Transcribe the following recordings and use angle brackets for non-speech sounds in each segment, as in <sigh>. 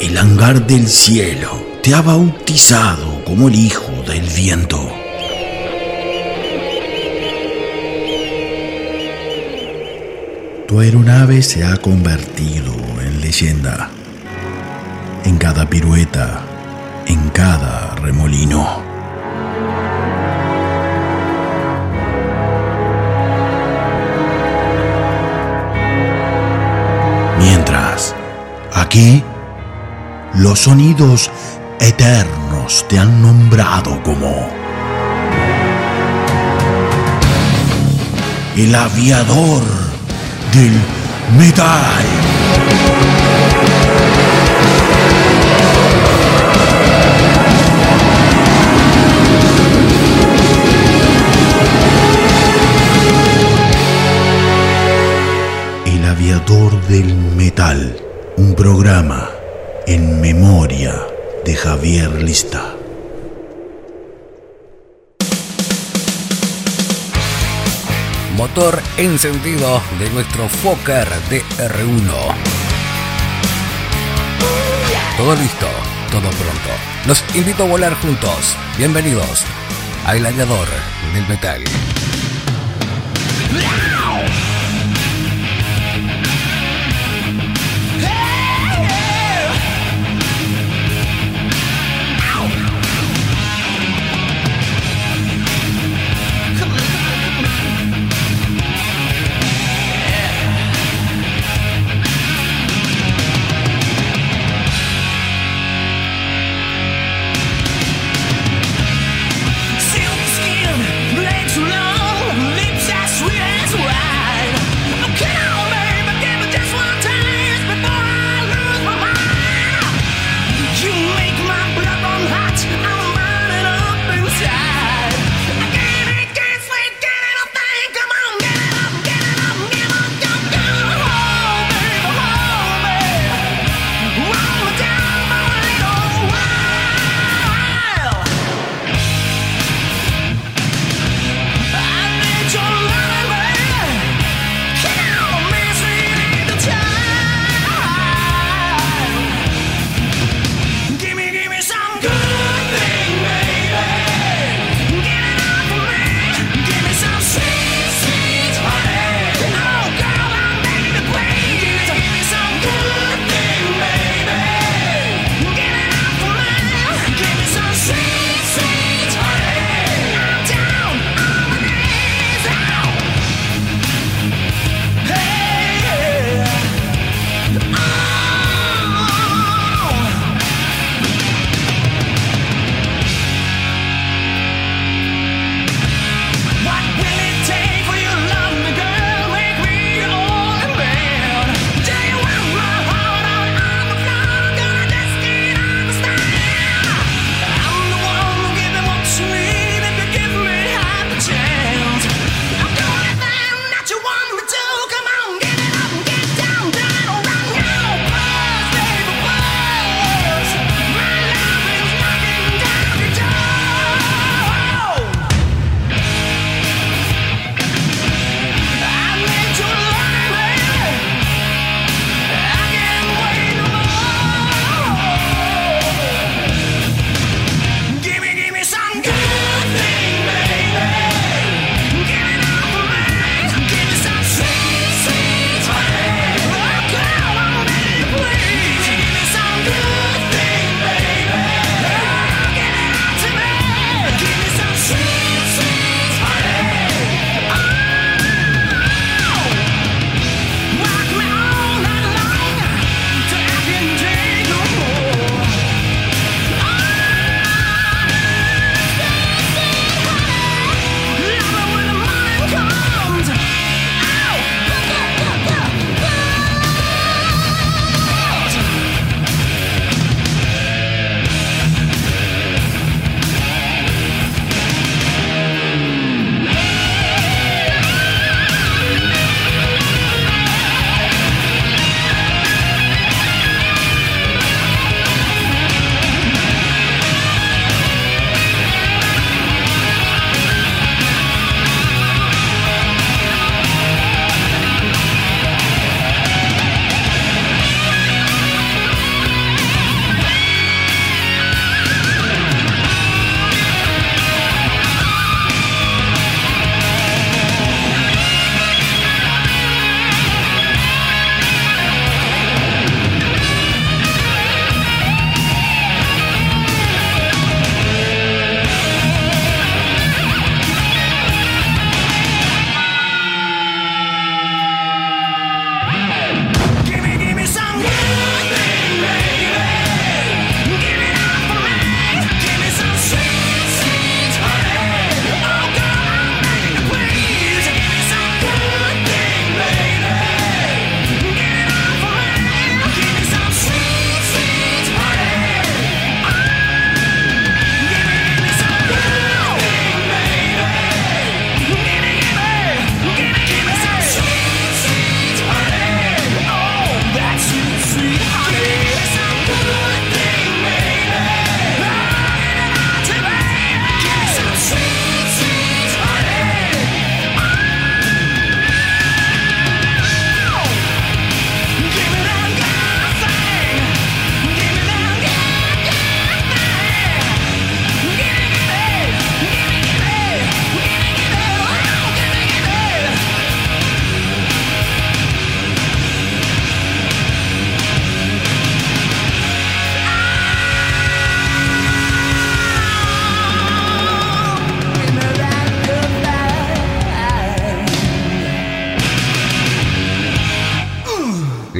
El hangar del cielo te ha bautizado como el hijo del viento. Tu aeronave se ha convertido en leyenda. En cada pirueta, en cada remolino. Mientras, aquí, los sonidos eternos te han nombrado como el aviador del metal. El aviador del metal, un programa en memoria de Javier Lista. Motor encendido de nuestro Fokker DR1. Todo listo, todo pronto. Los invito a volar juntos. Bienvenidos al aviador del metal.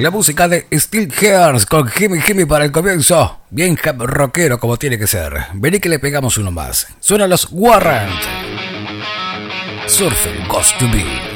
La música de Steel Hairs con Jimmy Jimmy para el comienzo. Bien rockero como tiene que ser. Vení que le pegamos uno más. Suena los Warrant. Surfing Ghost to Be.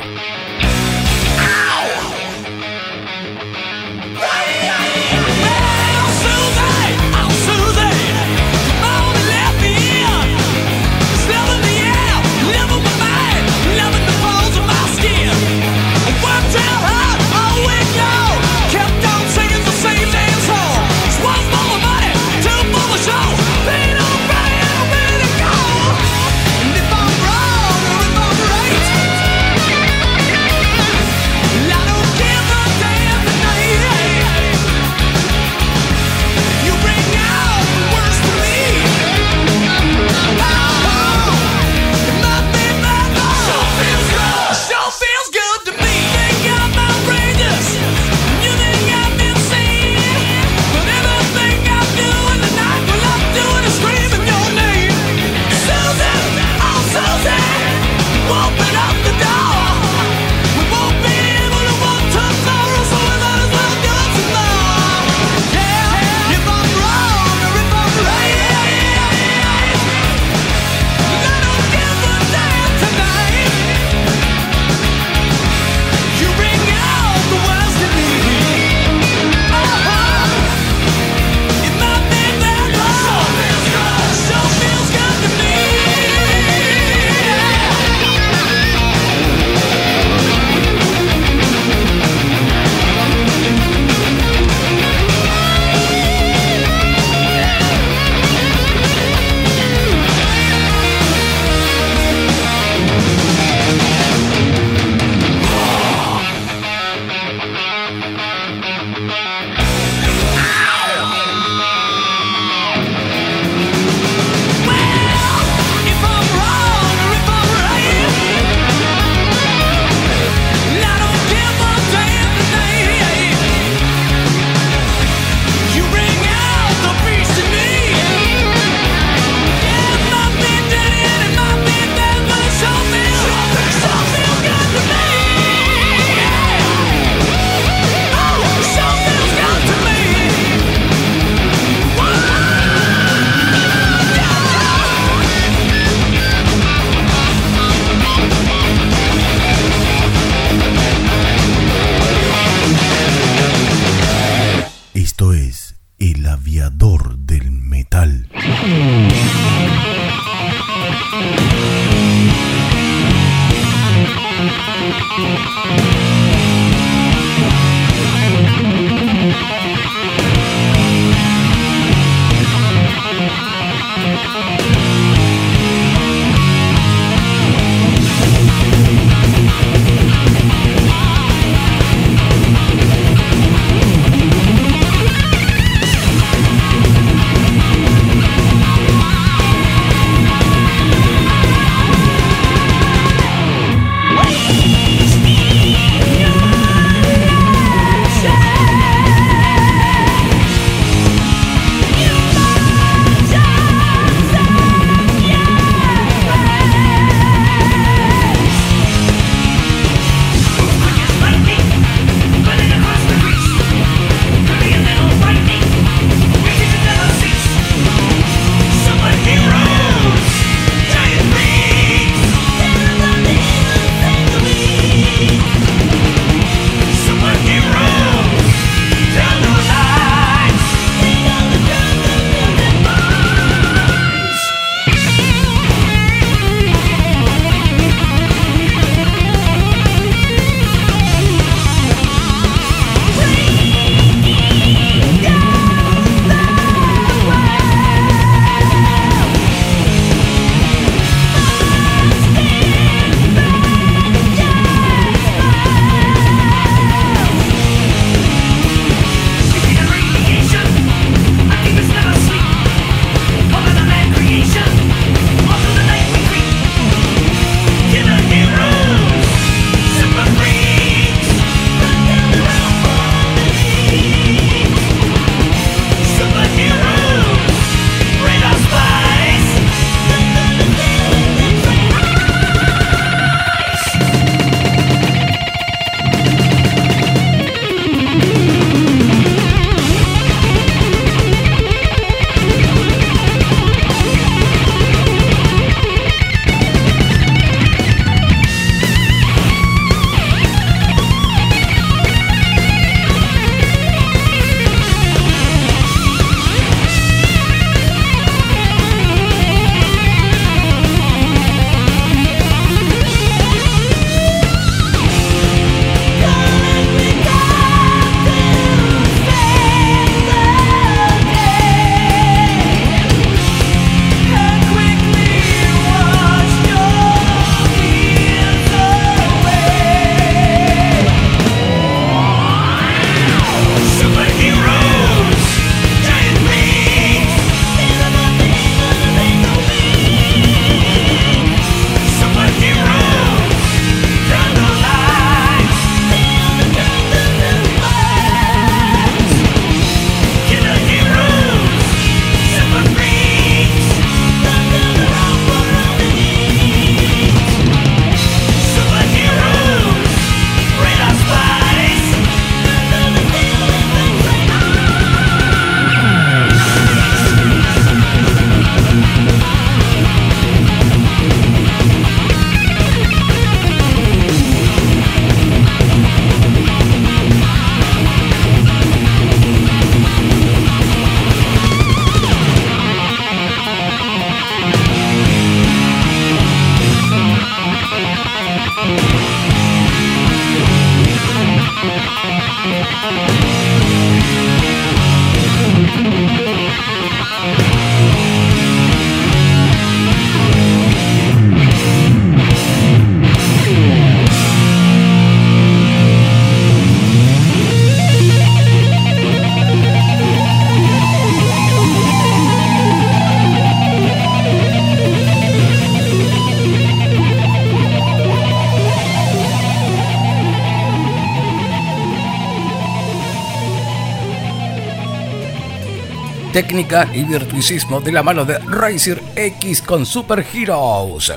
Y virtuosismo de la mano de Racer X con Super Heroes.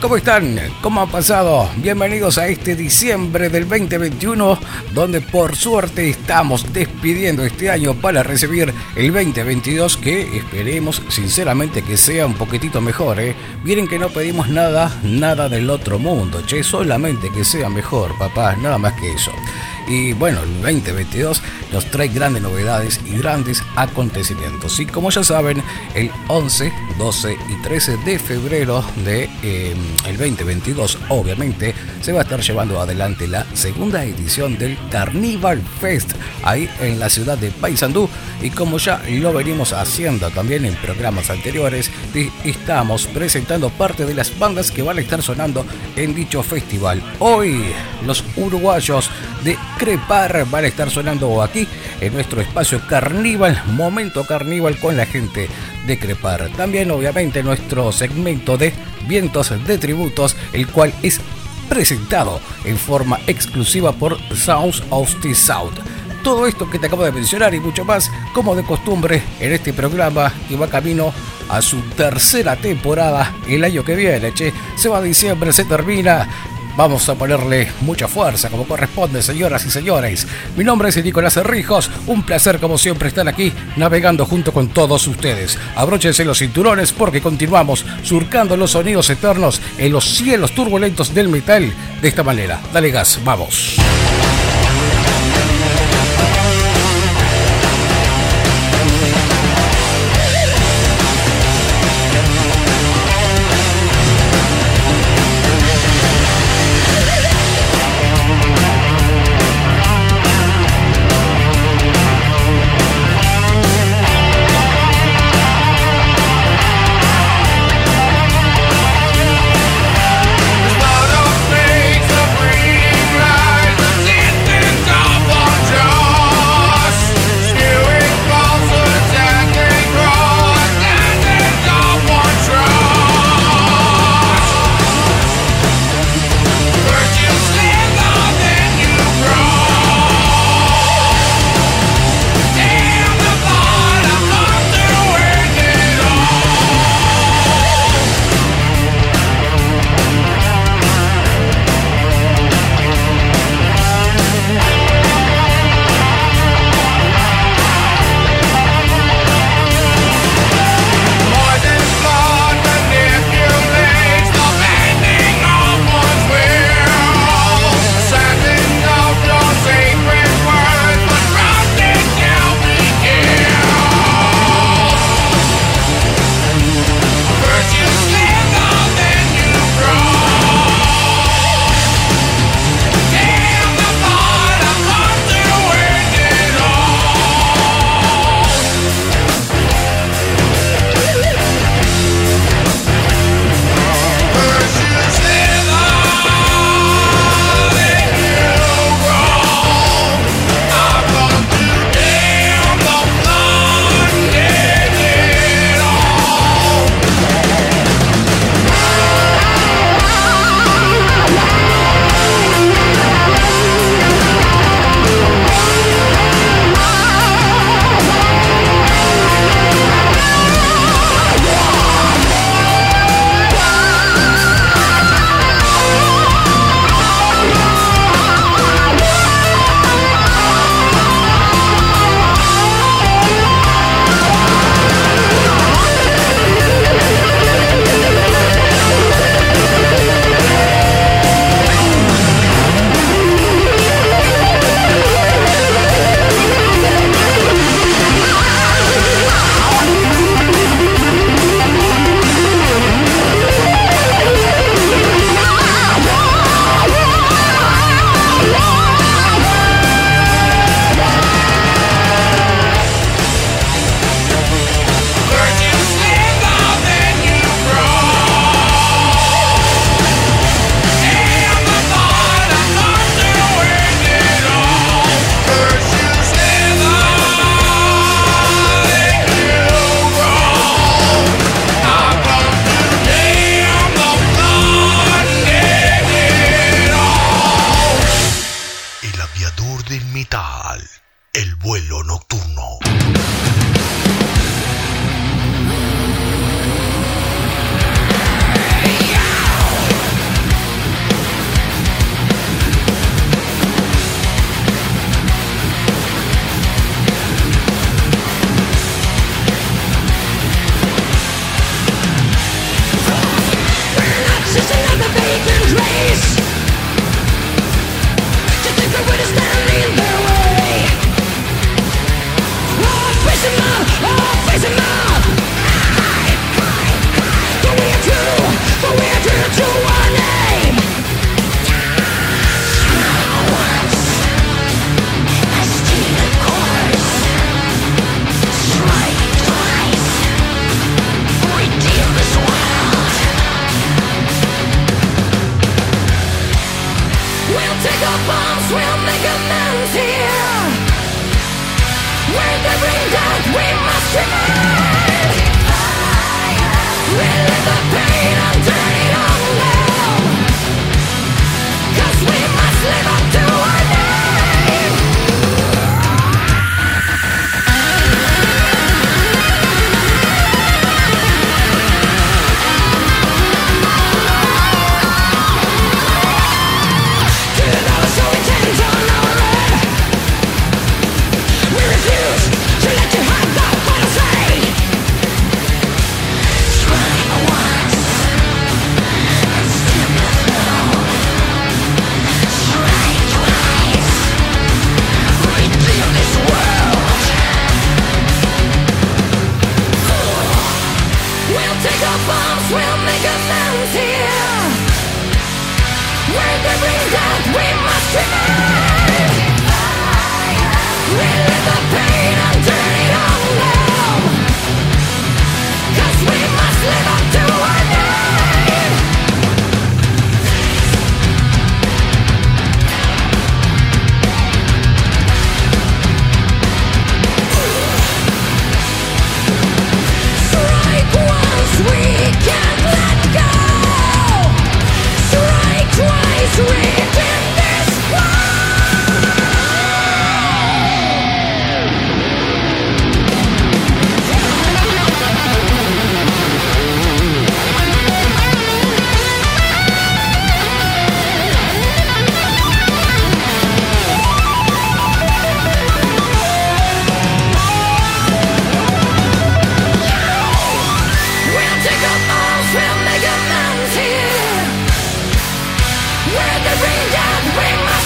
¿Cómo están? ¿Cómo han pasado? Bienvenidos a este diciembre del 2021, donde por suerte estamos despidiendo este año para recibir el 2022, que esperemos sinceramente que sea un poquitito mejor. ¿eh? Miren que no pedimos nada, nada del otro mundo, che, solamente que sea mejor, papá, nada más que eso. Y bueno, el 2022 nos trae grandes novedades y grandes acontecimientos. Y como ya saben, el 11, 12 y 13 de febrero de eh, el 2022, obviamente, se va a estar llevando adelante la segunda edición del Carnival Fest ahí en la ciudad de Paysandú. Y como ya lo venimos haciendo también en programas anteriores, estamos presentando parte de las bandas que van a estar sonando en dicho festival. Hoy, los uruguayos de Crepar van a estar sonando aquí en nuestro espacio Carnival, Momento Carnival con la gente de Crepar. También obviamente nuestro segmento de vientos de tributos, el cual es presentado en forma exclusiva por Sounds of the South. Todo esto que te acabo de mencionar y mucho más, como de costumbre, en este programa que va camino a su tercera temporada el año que viene. Che, se va diciembre, se termina. Vamos a ponerle mucha fuerza como corresponde, señoras y señores. Mi nombre es Nicolás Herrijos. Un placer, como siempre, estar aquí navegando junto con todos ustedes. Abróchense los cinturones porque continuamos surcando los sonidos eternos en los cielos turbulentos del metal de esta manera. Dale gas, vamos. bombs will make amends here With every death we must remain We live the pain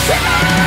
Simmer!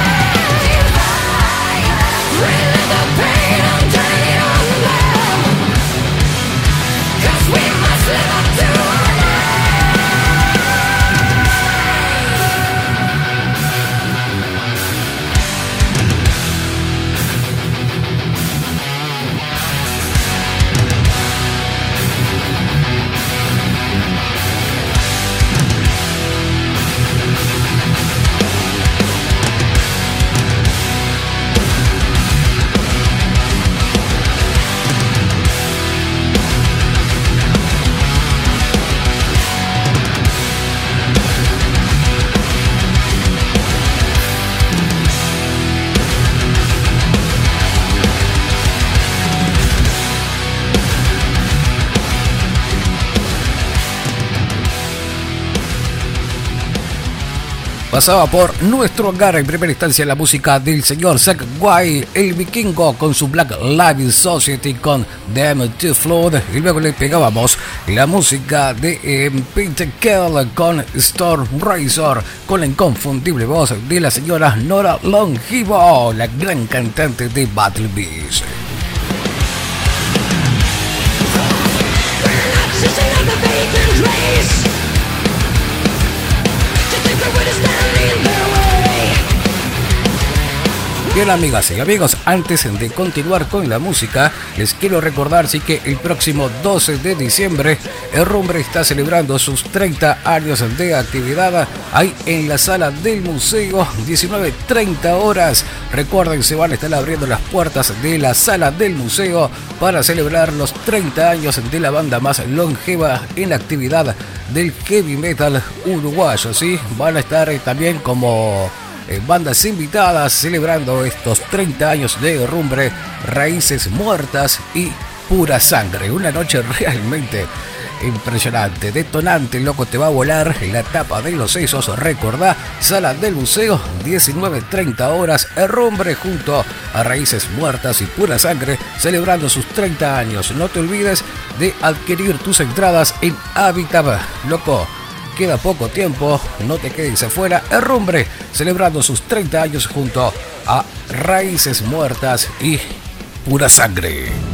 Pasaba por nuestro hogar en primera instancia la música del señor Zack White, el vikingo con su Black Live Society con Damn to Flood y luego le pegábamos la música de eh, Peter Kell con Storm Razor con la inconfundible voz de la señora Nora Longivo, la gran cantante de Battle Beast. Bien amigas y amigos, antes de continuar con la música, les quiero recordar sí, que el próximo 12 de diciembre el Rumbre está celebrando sus 30 años de actividad ahí en la sala del museo, 19.30 horas. Recuerden, se van a estar abriendo las puertas de la sala del museo para celebrar los 30 años de la banda más longeva en la actividad del heavy metal uruguayo. ¿sí? Van a estar también como eh, bandas invitadas celebrando estos 30 años de rumbre, raíces muertas y pura sangre. Una noche <laughs> realmente impresionante, detonante, loco, te va a volar la tapa de los sesos. Recordá, sala del museo, 19.30 horas, rumbre junto a Raíces Muertas y Pura Sangre, celebrando sus 30 años. No te olvides de adquirir tus entradas en Habitat, loco queda poco tiempo, no te quedes afuera. Herrumbre, celebrando sus 30 años junto a Raíces Muertas y Pura Sangre.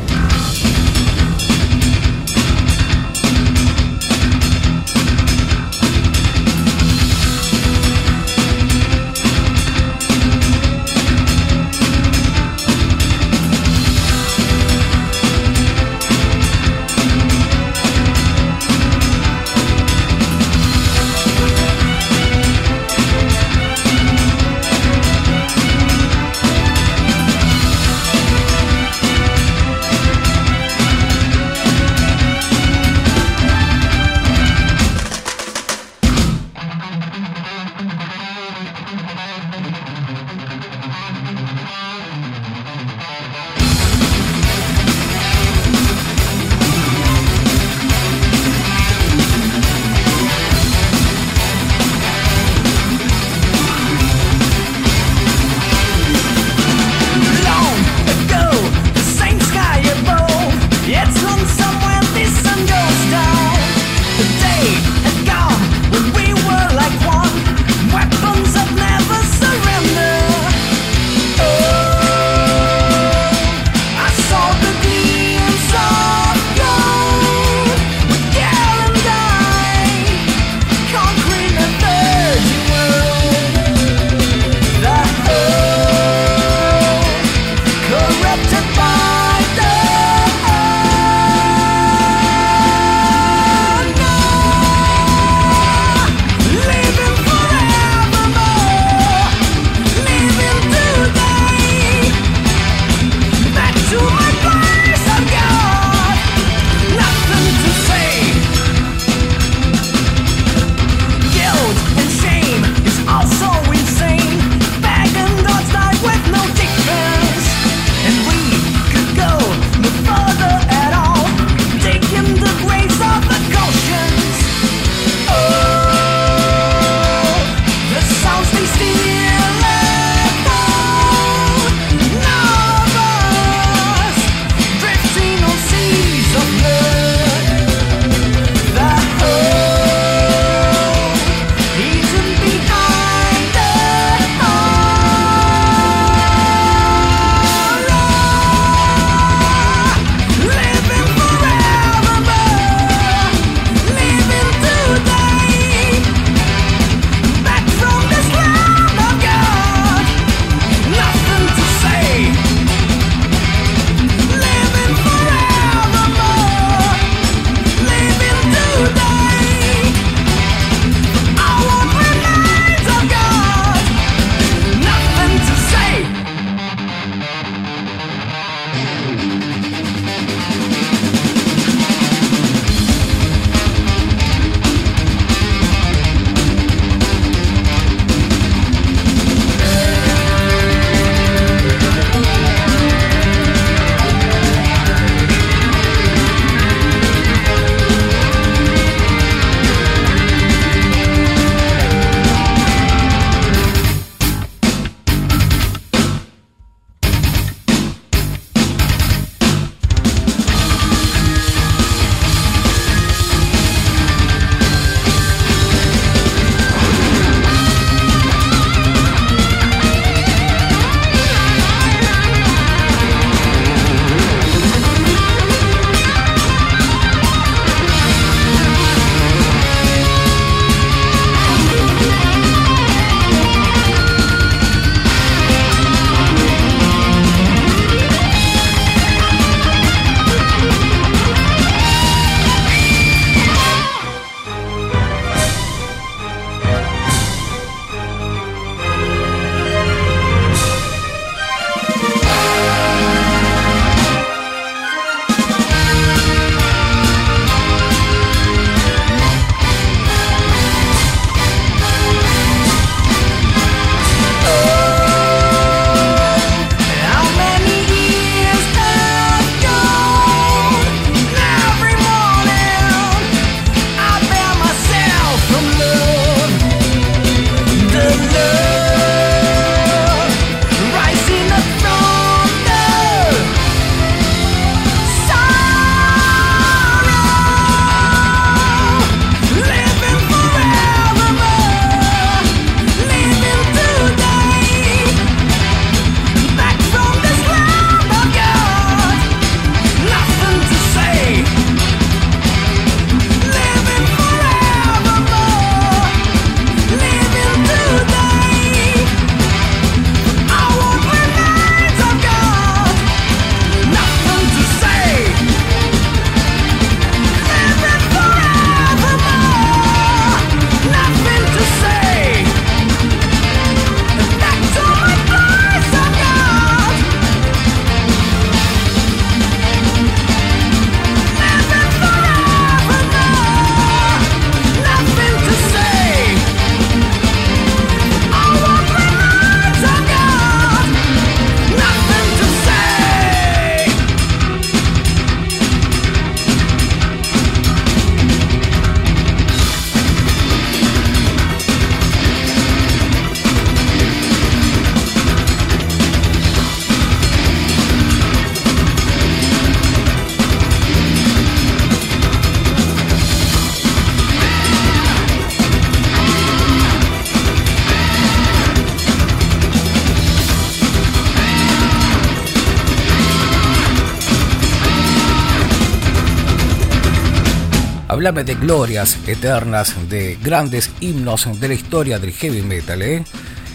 De glorias eternas, de grandes himnos de la historia del heavy metal, ¿eh?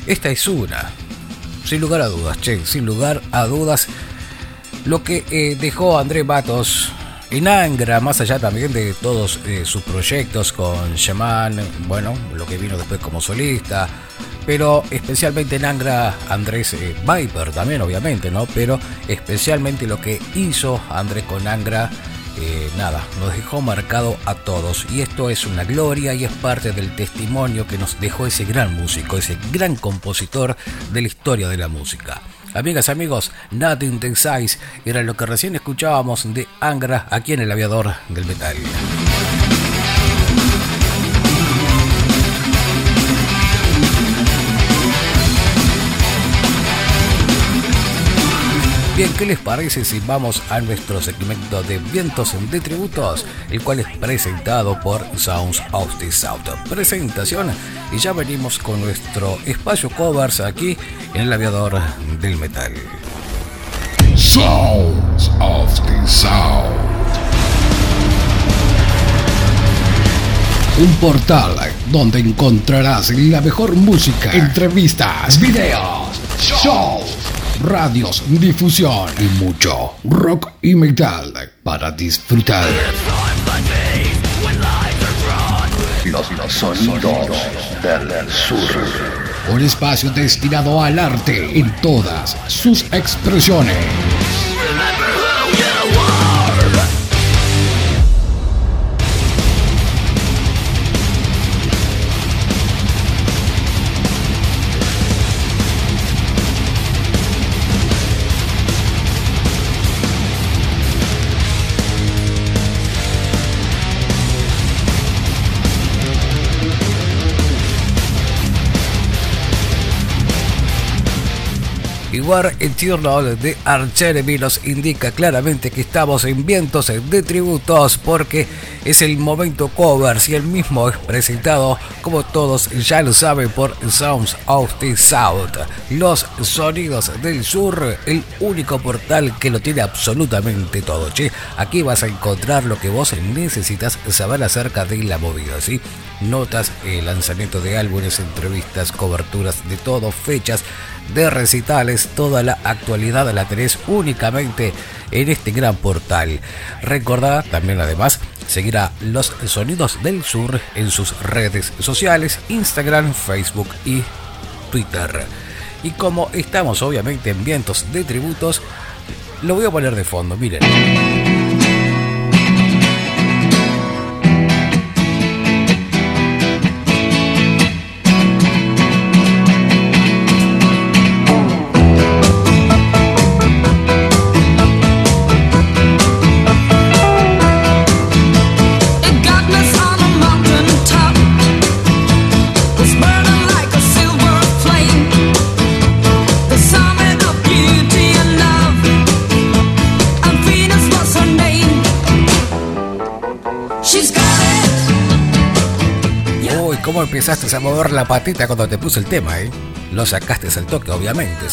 Esta es una. Sin lugar a dudas, che, sin lugar a dudas. Lo que eh, dejó André Matos en Angra, más allá también de todos eh, sus proyectos con Shaman, bueno, lo que vino después como solista, pero especialmente en Angra Andrés Viper también obviamente, ¿no? Pero especialmente lo que hizo Andrés con Angra, eh, nada, nos dejó marcado a todos y esto es una gloria y es parte del testimonio que nos dejó ese gran músico, ese gran compositor de la historia de la música. Amigas, amigos, Nothing the Size era lo que recién escuchábamos de Angra aquí en el aviador del metal. Bien, ¿qué les parece si vamos a nuestro segmento de vientos de tributos, el cual es presentado por Sounds of the South? Presentación y ya venimos con nuestro espacio covers aquí en el aviador del metal. Sounds of the South. Un portal donde encontrarás la mejor música, entrevistas, videos, shows radios, difusión y mucho rock y metal para disfrutar. Los sonidos del sur. Un espacio destinado al arte en todas sus expresiones. War Eternal de Archeremy nos indica claramente que estamos en vientos de tributos porque es el momento cover y el mismo es presentado como todos ya lo saben por Sounds of the South. Los sonidos del sur, el único portal que lo tiene absolutamente todo. Che, aquí vas a encontrar lo que vos necesitas saber acerca de la movida, ¿sí? Notas, el lanzamiento de álbumes, entrevistas, coberturas de todo, fechas de recitales, toda la actualidad la tenés únicamente en este gran portal. Recordad también además seguir a Los Sonidos del Sur en sus redes sociales, Instagram, Facebook y Twitter. Y como estamos obviamente en vientos de tributos, lo voy a poner de fondo, miren. Empezaste a mover la patita cuando te puse el tema, ¿eh? Lo sacaste al toque, obviamente.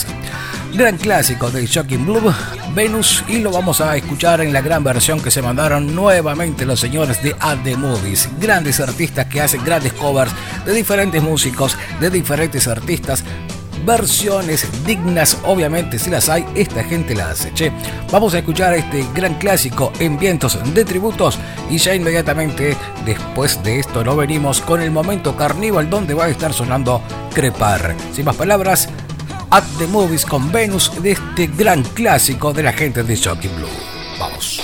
Gran clásico de Shocking Blue, Venus, y lo vamos a escuchar en la gran versión que se mandaron nuevamente los señores de At The Movies. Grandes artistas que hacen grandes covers de diferentes músicos, de diferentes artistas, versiones dignas, obviamente si las hay, esta gente la hace. Vamos a escuchar este gran clásico en vientos de tributos y ya inmediatamente después de esto no venimos con el momento carníval donde va a estar sonando Crepar. Sin más palabras, At the Movies con Venus de este gran clásico de la gente de Shocking Blue. Vamos.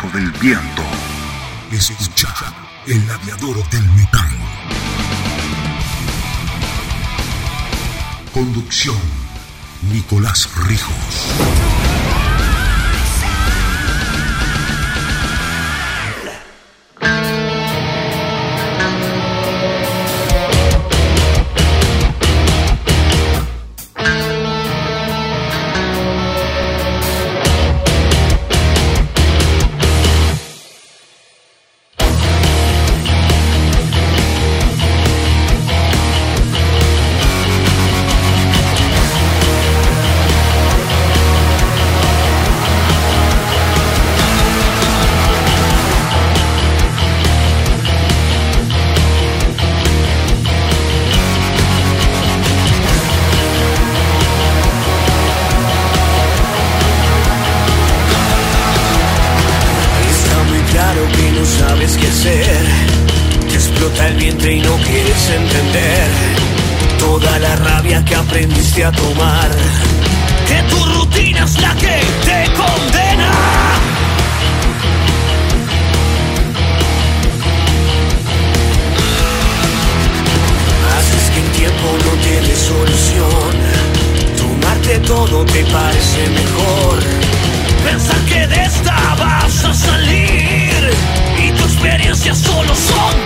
Hijo del viento, escucha el aviador del metal. Conducción, Nicolás Rijos. solo sono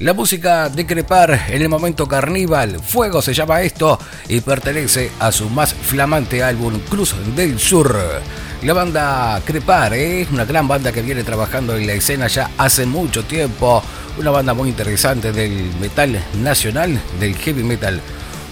La música de Crepar en el momento carnival, Fuego se llama esto y pertenece a su más flamante álbum Cruz del Sur. La banda Crepar es una gran banda que viene trabajando en la escena ya hace mucho tiempo, una banda muy interesante del metal nacional, del heavy metal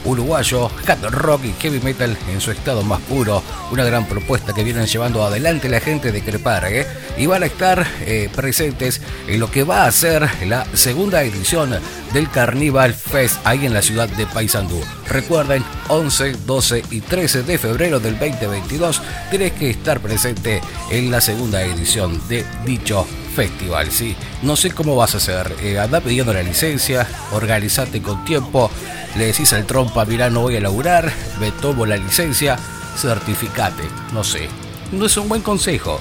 uruguayo, hard rock y heavy metal en su estado más puro. Una gran propuesta que vienen llevando adelante la gente de Crepar. ¿eh? Y van a estar eh, presentes en lo que va a ser la segunda edición del Carnival Fest ahí en la ciudad de Paysandú. Recuerden, 11, 12 y 13 de febrero del 2022 tenés que estar presente en la segunda edición de dicho festival, ¿sí? No sé cómo vas a hacer, eh, anda pidiendo la licencia, organizate con tiempo, le decís al trompa, mirá, no voy a laburar, me tomo la licencia, certificate, no sé. No es un buen consejo,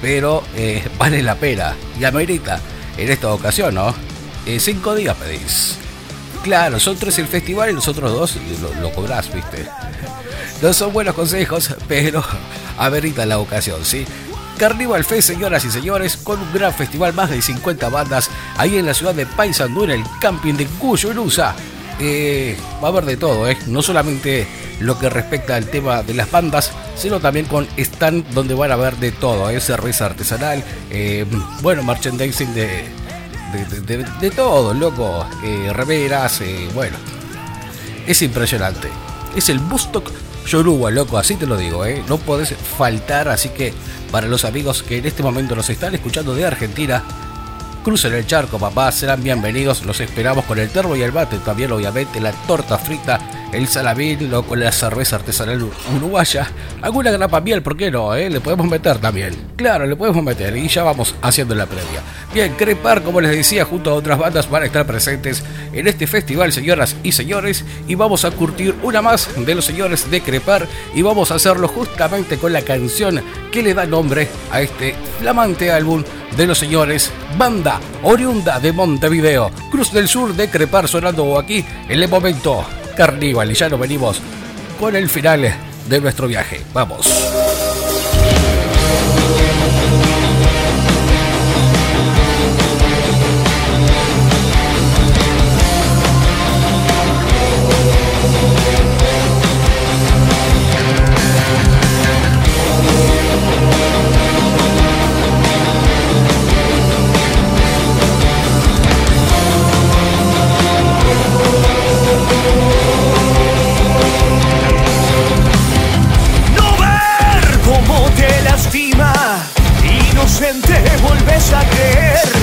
pero eh, <laughs> vale la pena y amerita en esta ocasión, ¿no? Eh, cinco días pedís. Claro, son tres el festival y los otros dos lo, lo cobrás, ¿viste? <laughs> No son buenos consejos, pero <laughs> amerita la ocasión, ¿sí? Carnival Fest, señoras y señores, con un gran festival, más de 50 bandas, ahí en la ciudad de Paysandú, en el camping de Cuyurusa. Eh, va a haber de todo, ¿eh? no solamente lo que respecta al tema de las bandas, sino también con stand donde van a ver de todo, ¿eh? cerveza artesanal, eh, bueno, merchandising de, de, todo, loco, eh, reveras, bueno, es impresionante. Es el Bustock Yoruba, loco, así te lo digo, no podés faltar, así que para los amigos que en este momento nos están escuchando de Argentina, Crucen el charco, papá, serán bienvenidos. Los esperamos con el termo y el bate. También, obviamente, la torta frita, el salamín, con la cerveza artesanal uruguaya. Alguna grapa miel, ¿por qué no? Eh? Le podemos meter también. Claro, le podemos meter. Y ya vamos haciendo la previa. Bien, Crepar, como les decía, junto a otras bandas van a estar presentes en este festival, señoras y señores. Y vamos a curtir una más de los señores de Crepar. Y vamos a hacerlo justamente con la canción que le da nombre a este flamante álbum de los señores Banda Oriunda de Montevideo, Cruz del Sur de Crepar sonando aquí en el momento Carnival y ya nos venimos con el final de nuestro viaje. Vamos. repente volvés a creer.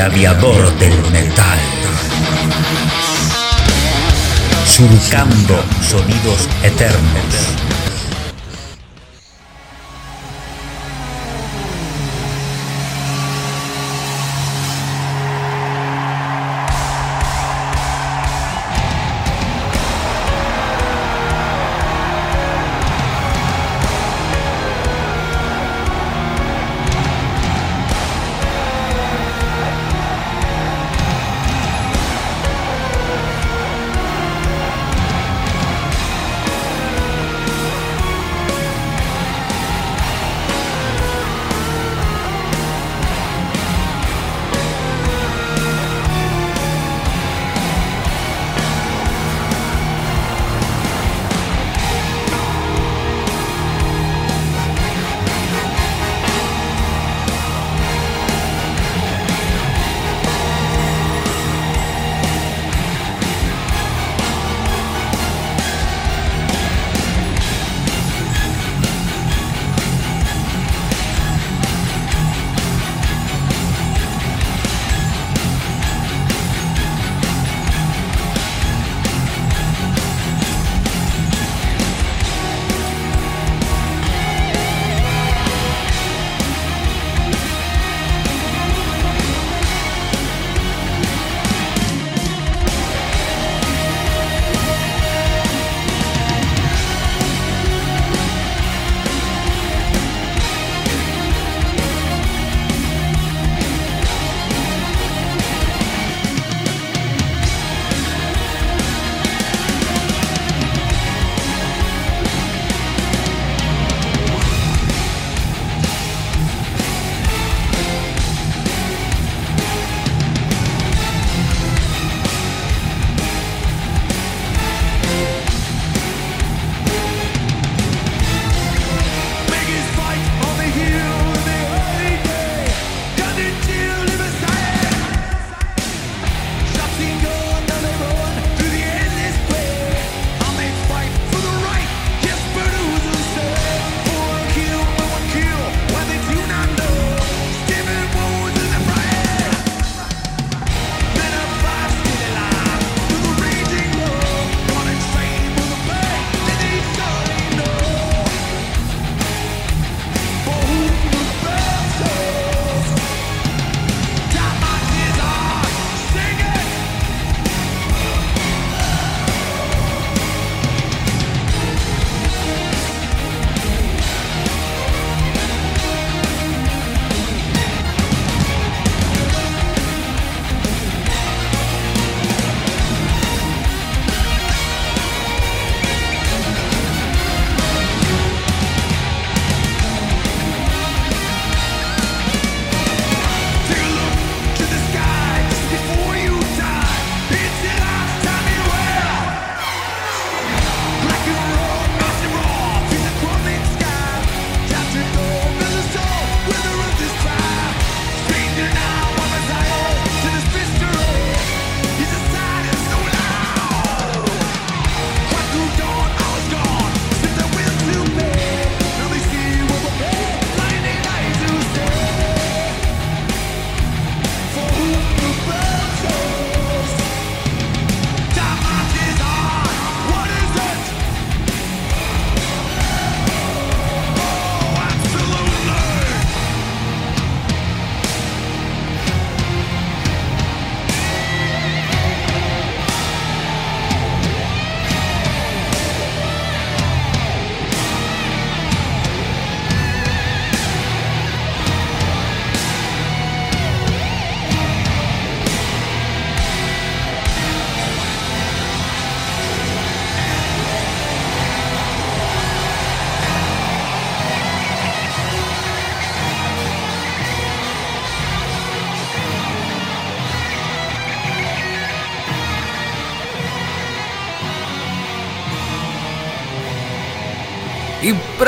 El aviador del metal. Surcando sonidos eternos.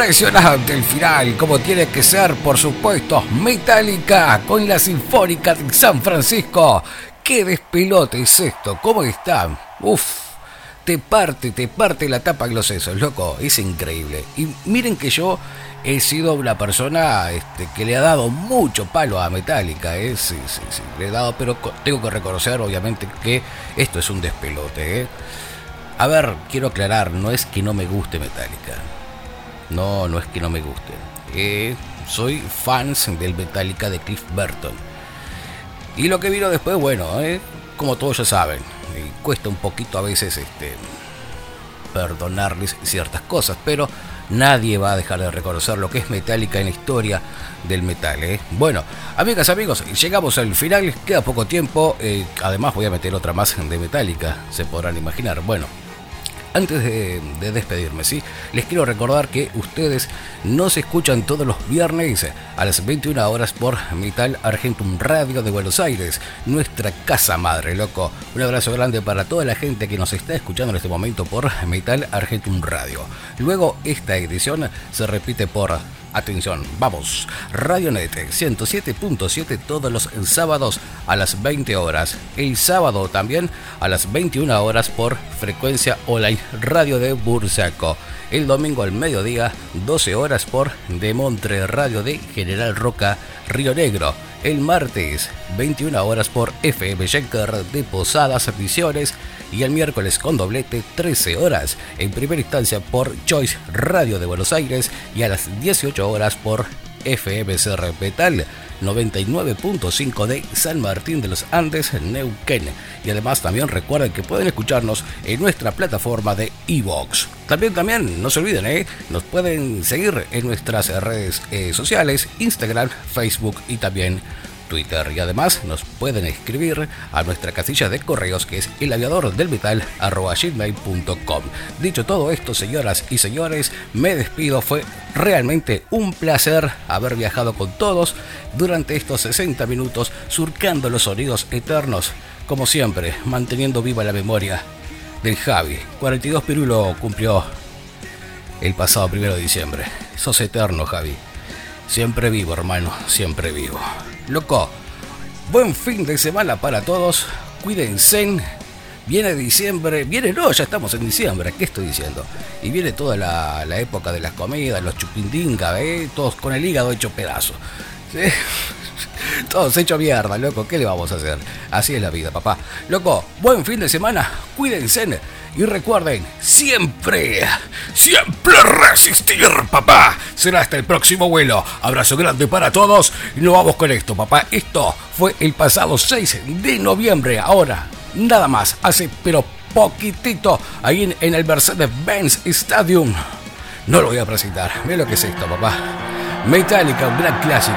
Impresionante el final, como tiene que ser, por supuesto, Metallica con la Sinfónica de San Francisco. ¡Qué despelote es esto! ¿Cómo está? Uf, te parte, te parte la tapa en los sesos, loco, es increíble. Y miren que yo he sido una persona este, que le ha dado mucho palo a Metallica, ¿eh? sí, sí, le he dado, pero tengo que reconocer obviamente que esto es un despelote. ¿eh? A ver, quiero aclarar, no es que no me guste Metallica, no, no es que no me guste. Eh, soy fans del Metallica de Cliff Burton. Y lo que vino después, bueno, ¿eh? como todos ya saben, cuesta un poquito a veces este, perdonarles ciertas cosas, pero nadie va a dejar de reconocer lo que es Metallica en la historia del metal. ¿eh? Bueno, amigas, amigos, llegamos al final, queda poco tiempo, eh, además voy a meter otra más de Metallica, se podrán imaginar. Bueno, antes de, despedirme, ¿sí? Les quiero recordar que ustedes nos escuchan todos los viernes a las 21 horas por Metal Argentum Radio de Buenos Aires, nuestra casa madre, loco. Un abrazo grande para toda la gente que nos está escuchando en este momento por Metal Argentum Radio. Luego, esta edición se repite por Atención, vamos. Radionet 107.7 todos los sábados a las 20 horas. El sábado también a las 21 horas por frecuencia online Radio de Bursaco. El domingo al mediodía 12 horas por Demontre Radio de General Roca Río Negro. El martes 21 horas por FM Schenker de Posadas Visiones y el miércoles con doblete 13 horas, en primera instancia por Choice Radio de Buenos Aires y a las 18 horas por FMCR Metal 99.5 de San Martín de los Andes, Neuquén. Y además también recuerden que pueden escucharnos en nuestra plataforma de Evox. También, también, no se olviden, ¿eh? nos pueden seguir en nuestras redes eh, sociales, Instagram, Facebook y también Twitter y además nos pueden escribir a nuestra casilla de correos que es elaviadordelmetal.com. Dicho todo esto, señoras y señores, me despido. Fue realmente un placer haber viajado con todos durante estos 60 minutos surcando los sonidos eternos, como siempre, manteniendo viva la memoria del Javi. 42 Pirulo cumplió el pasado primero de diciembre. Sos eterno, Javi. Siempre vivo, hermano, siempre vivo. Loco, buen fin de semana para todos. Cuídense. Viene diciembre, viene no, ya estamos en diciembre, ¿qué estoy diciendo? Y viene toda la, época de las comidas, los chupindingas, ¿eh? todos con el hígado hecho pedazo. <laughs> Todos hecho mierda, loco, ¿qué le vamos a hacer? Así es la vida, papá. Loco, buen fin de semana, cuídense y recuerden, siempre, siempre resistir, papá. Será hasta el próximo vuelo. Abrazo grande para todos y nos vamos con esto, papá. Esto fue el pasado 6 de noviembre. Ahora, nada más, hace pero poquitito ahí en, el Mercedes-Benz Stadium. No lo voy a presentar. Mira lo que es esto, papá. Metallica, un gran clásico,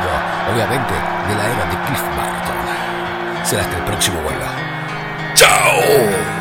obviamente, de la era de Cliff Barton. Será hasta el próximo vuelo. ¡Chao!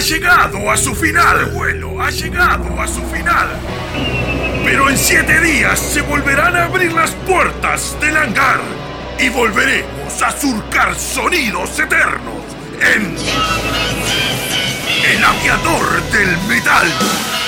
Ha llegado a su final. Este vuelo ha llegado a su final. Pero en siete días se volverán a abrir las puertas del hangar y volveremos a surcar sonidos eternos en El Aviador del Metal.